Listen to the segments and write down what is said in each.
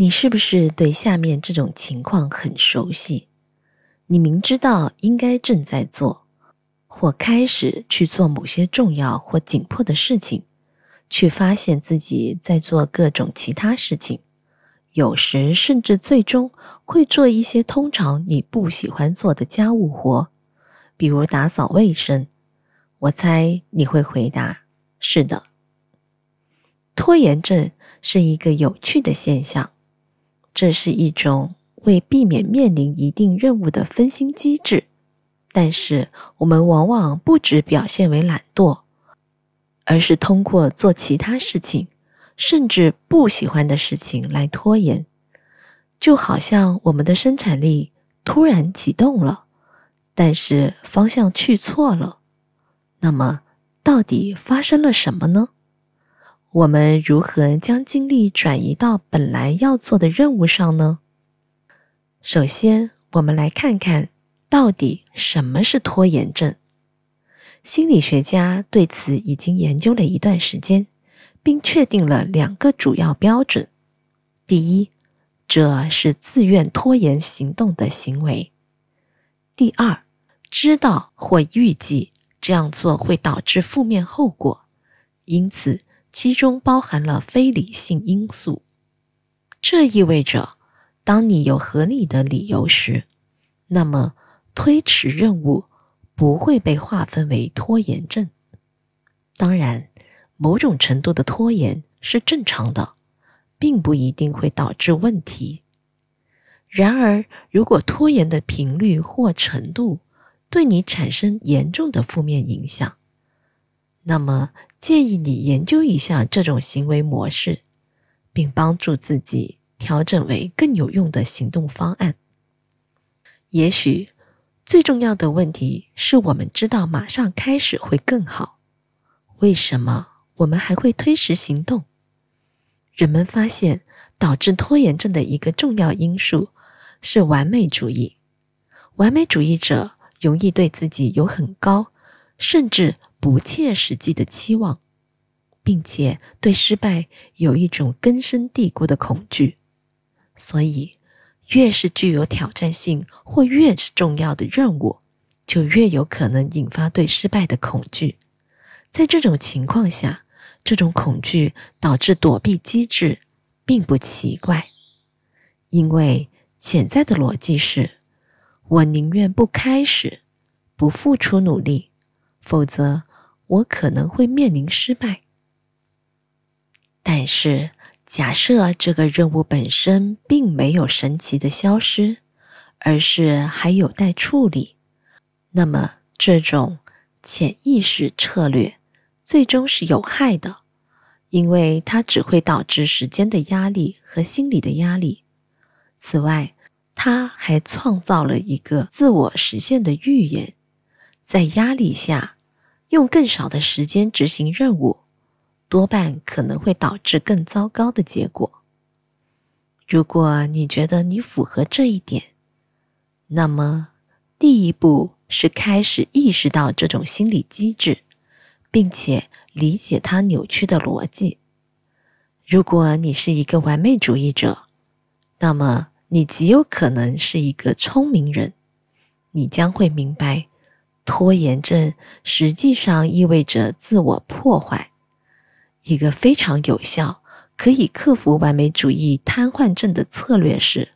你是不是对下面这种情况很熟悉？你明知道应该正在做，或开始去做某些重要或紧迫的事情，却发现自己在做各种其他事情，有时甚至最终会做一些通常你不喜欢做的家务活，比如打扫卫生。我猜你会回答：“是的。”拖延症是一个有趣的现象。这是一种为避免面临一定任务的分心机制，但是我们往往不只表现为懒惰，而是通过做其他事情，甚至不喜欢的事情来拖延，就好像我们的生产力突然启动了，但是方向去错了。那么，到底发生了什么呢？我们如何将精力转移到本来要做的任务上呢？首先，我们来看看到底什么是拖延症。心理学家对此已经研究了一段时间，并确定了两个主要标准：第一，这是自愿拖延行动的行为；第二，知道或预计这样做会导致负面后果，因此。其中包含了非理性因素，这意味着，当你有合理的理由时，那么推迟任务不会被划分为拖延症。当然，某种程度的拖延是正常的，并不一定会导致问题。然而，如果拖延的频率或程度对你产生严重的负面影响，那么。建议你研究一下这种行为模式，并帮助自己调整为更有用的行动方案。也许最重要的问题是我们知道马上开始会更好。为什么我们还会推迟行动？人们发现导致拖延症的一个重要因素是完美主义。完美主义者容易对自己有很高，甚至。不切实际的期望，并且对失败有一种根深蒂固的恐惧，所以越是具有挑战性或越是重要的任务，就越有可能引发对失败的恐惧。在这种情况下，这种恐惧导致躲避机制，并不奇怪，因为潜在的逻辑是：我宁愿不开始，不付出努力，否则。我可能会面临失败，但是假设这个任务本身并没有神奇的消失，而是还有待处理，那么这种潜意识策略最终是有害的，因为它只会导致时间的压力和心理的压力。此外，它还创造了一个自我实现的预言，在压力下。用更少的时间执行任务，多半可能会导致更糟糕的结果。如果你觉得你符合这一点，那么第一步是开始意识到这种心理机制，并且理解它扭曲的逻辑。如果你是一个完美主义者，那么你极有可能是一个聪明人，你将会明白。拖延症实际上意味着自我破坏。一个非常有效、可以克服完美主义瘫痪症的策略是，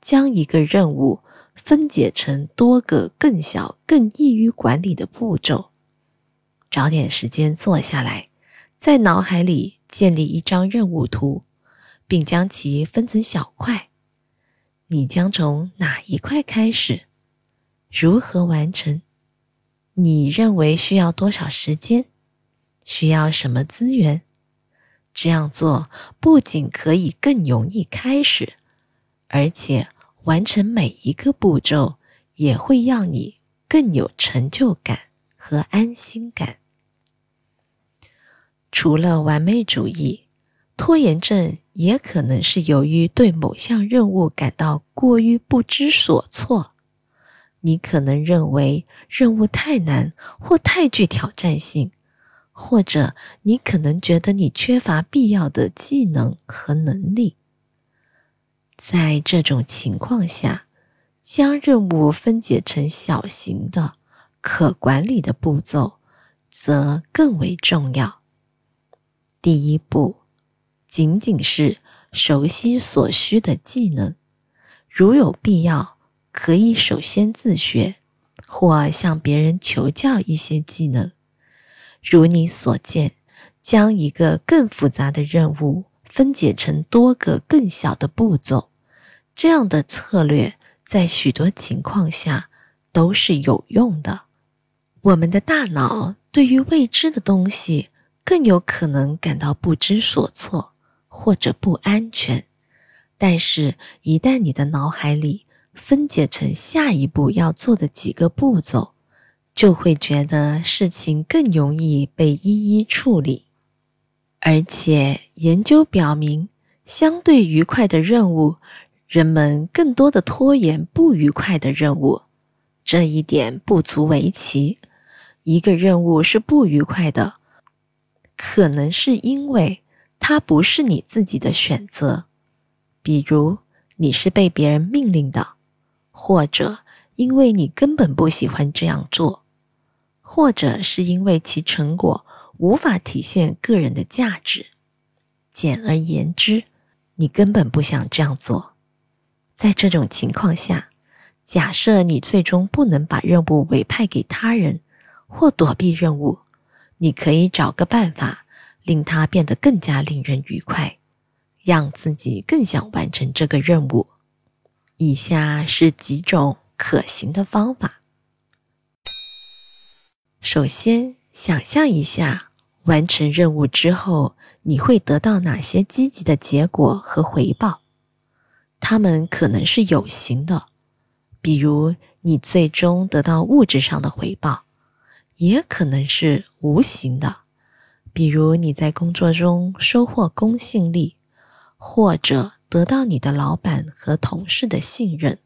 将一个任务分解成多个更小、更易于管理的步骤。找点时间坐下来，在脑海里建立一张任务图，并将其分成小块。你将从哪一块开始？如何完成？你认为需要多少时间？需要什么资源？这样做不仅可以更容易开始，而且完成每一个步骤也会让你更有成就感和安心感。除了完美主义，拖延症也可能是由于对某项任务感到过于不知所措。你可能认为任务太难或太具挑战性，或者你可能觉得你缺乏必要的技能和能力。在这种情况下，将任务分解成小型的、可管理的步骤，则更为重要。第一步，仅仅是熟悉所需的技能，如有必要，可以首先自学，或向别人求教一些技能。如你所见，将一个更复杂的任务分解成多个更小的步骤，这样的策略在许多情况下都是有用的。我们的大脑对于未知的东西更有可能感到不知所措或者不安全，但是，一旦你的脑海里分解成下一步要做的几个步骤，就会觉得事情更容易被一一处理，而且研究表明，相对愉快的任务，人们更多的拖延不愉快的任务。这一点不足为奇。一个任务是不愉快的，可能是因为它不是你自己的选择，比如你是被别人命令的，或者因为你根本不喜欢这样做。或者是因为其成果无法体现个人的价值，简而言之，你根本不想这样做。在这种情况下，假设你最终不能把任务委派给他人，或躲避任务，你可以找个办法令它变得更加令人愉快，让自己更想完成这个任务。以下是几种可行的方法。首先，想象一下完成任务之后你会得到哪些积极的结果和回报。它们可能是有形的，比如你最终得到物质上的回报；也可能是无形的，比如你在工作中收获公信力，或者得到你的老板和同事的信任，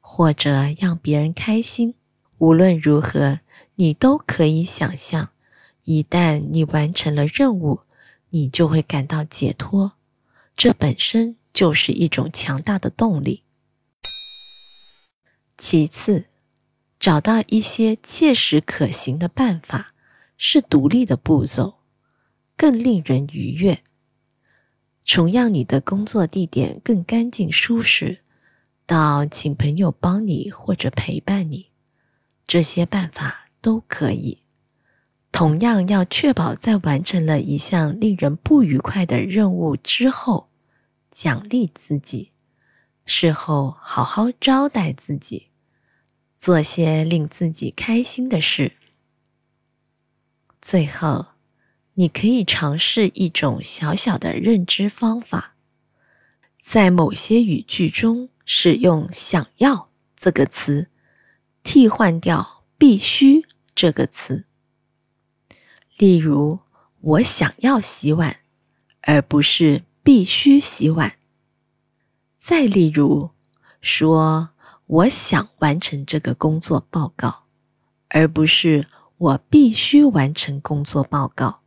或者让别人开心。无论如何。你都可以想象，一旦你完成了任务，你就会感到解脱，这本身就是一种强大的动力。其次，找到一些切实可行的办法，是独立的步骤，更令人愉悦。重让你的工作地点更干净舒适，到请朋友帮你或者陪伴你，这些办法。都可以，同样要确保在完成了一项令人不愉快的任务之后，奖励自己，事后好好招待自己，做些令自己开心的事。最后，你可以尝试一种小小的认知方法，在某些语句中使用“想要”这个词，替换掉“必须”。这个词，例如“我想要洗碗”，而不是“必须洗碗”。再例如，说“我想完成这个工作报告”，而不是“我必须完成工作报告”。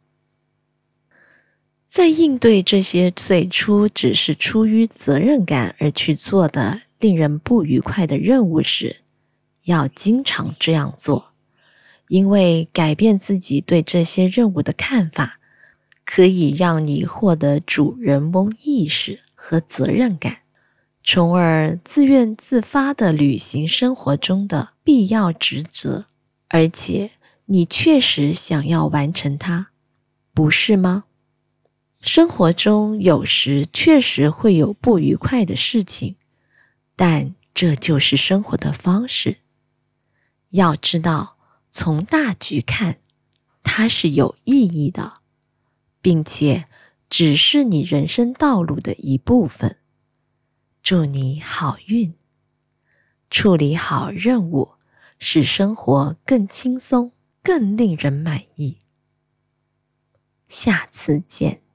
在应对这些最初只是出于责任感而去做的令人不愉快的任务时，要经常这样做。因为改变自己对这些任务的看法，可以让你获得主人翁意识和责任感，从而自愿自发地履行生活中的必要职责。而且，你确实想要完成它，不是吗？生活中有时确实会有不愉快的事情，但这就是生活的方式。要知道。从大局看，它是有意义的，并且只是你人生道路的一部分。祝你好运，处理好任务，使生活更轻松、更令人满意。下次见。